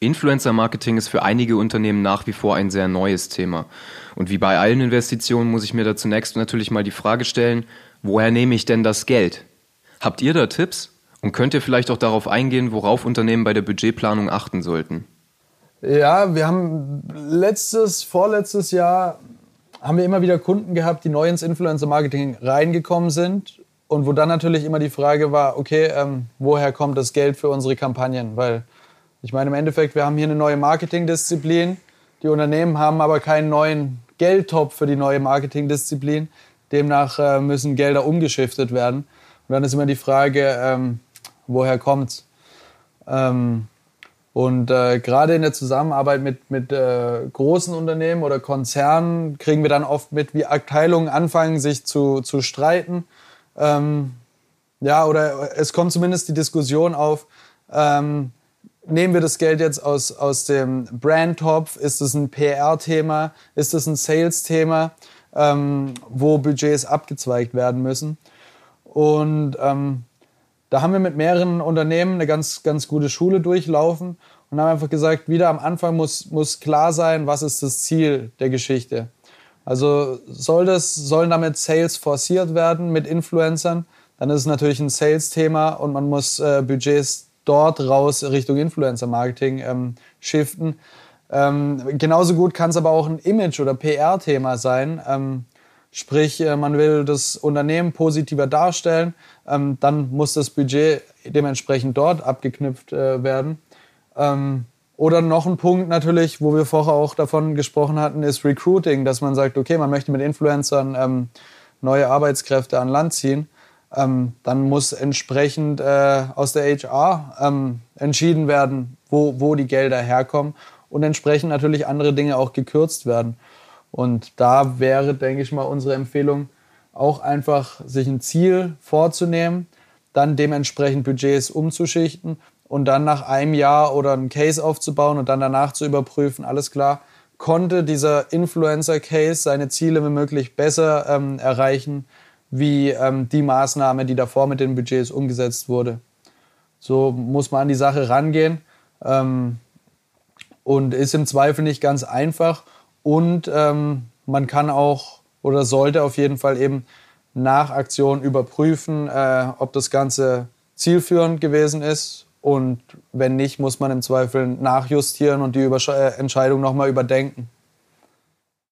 Influencer-Marketing ist für einige Unternehmen nach wie vor ein sehr neues Thema. Und wie bei allen Investitionen muss ich mir da zunächst natürlich mal die Frage stellen, woher nehme ich denn das Geld? Habt ihr da Tipps? Und könnt ihr vielleicht auch darauf eingehen, worauf Unternehmen bei der Budgetplanung achten sollten? Ja, wir haben letztes, vorletztes Jahr haben wir immer wieder Kunden gehabt, die neu ins Influencer-Marketing reingekommen sind und wo dann natürlich immer die Frage war, okay, ähm, woher kommt das Geld für unsere Kampagnen? Weil ich meine, im Endeffekt, wir haben hier eine neue Marketingdisziplin. Die Unternehmen haben aber keinen neuen Geldtopf für die neue Marketingdisziplin. Demnach äh, müssen Gelder umgeschiftet werden. Und dann ist immer die Frage, ähm, woher kommt's? Ähm, und äh, gerade in der Zusammenarbeit mit, mit äh, großen Unternehmen oder Konzernen kriegen wir dann oft mit, wie Abteilungen anfangen, sich zu, zu streiten. Ähm, ja, oder es kommt zumindest die Diskussion auf, ähm, nehmen wir das Geld jetzt aus, aus dem Brandtopf? Ist es ein PR-Thema? Ist es ein Sales-Thema, ähm, wo Budgets abgezweigt werden müssen? Und ähm, da haben wir mit mehreren Unternehmen eine ganz, ganz gute Schule durchlaufen und haben einfach gesagt, wieder am Anfang muss, muss klar sein, was ist das Ziel der Geschichte. Also soll das, sollen damit Sales forciert werden mit Influencern, dann ist es natürlich ein Sales-Thema und man muss äh, Budgets dort raus Richtung Influencer-Marketing ähm, shiften. Ähm, genauso gut kann es aber auch ein Image- oder PR-Thema sein. Ähm, sprich, äh, man will das Unternehmen positiver darstellen, ähm, dann muss das Budget dementsprechend dort abgeknüpft äh, werden. Ähm, oder noch ein Punkt natürlich, wo wir vorher auch davon gesprochen hatten, ist Recruiting, dass man sagt, okay, man möchte mit Influencern ähm, neue Arbeitskräfte an Land ziehen ähm, dann muss entsprechend äh, aus der HR ähm, entschieden werden, wo, wo die Gelder herkommen und entsprechend natürlich andere Dinge auch gekürzt werden. Und da wäre, denke ich mal, unsere Empfehlung auch einfach, sich ein Ziel vorzunehmen, dann dementsprechend Budgets umzuschichten und dann nach einem Jahr oder einen Case aufzubauen und dann danach zu überprüfen, alles klar, konnte dieser Influencer-Case seine Ziele wie möglich besser ähm, erreichen wie ähm, die Maßnahme, die davor mit den Budgets umgesetzt wurde. So muss man an die Sache rangehen ähm, und ist im Zweifel nicht ganz einfach. Und ähm, man kann auch oder sollte auf jeden Fall eben nach Aktion überprüfen, äh, ob das Ganze zielführend gewesen ist. Und wenn nicht, muss man im Zweifel nachjustieren und die Übersch äh, Entscheidung nochmal überdenken.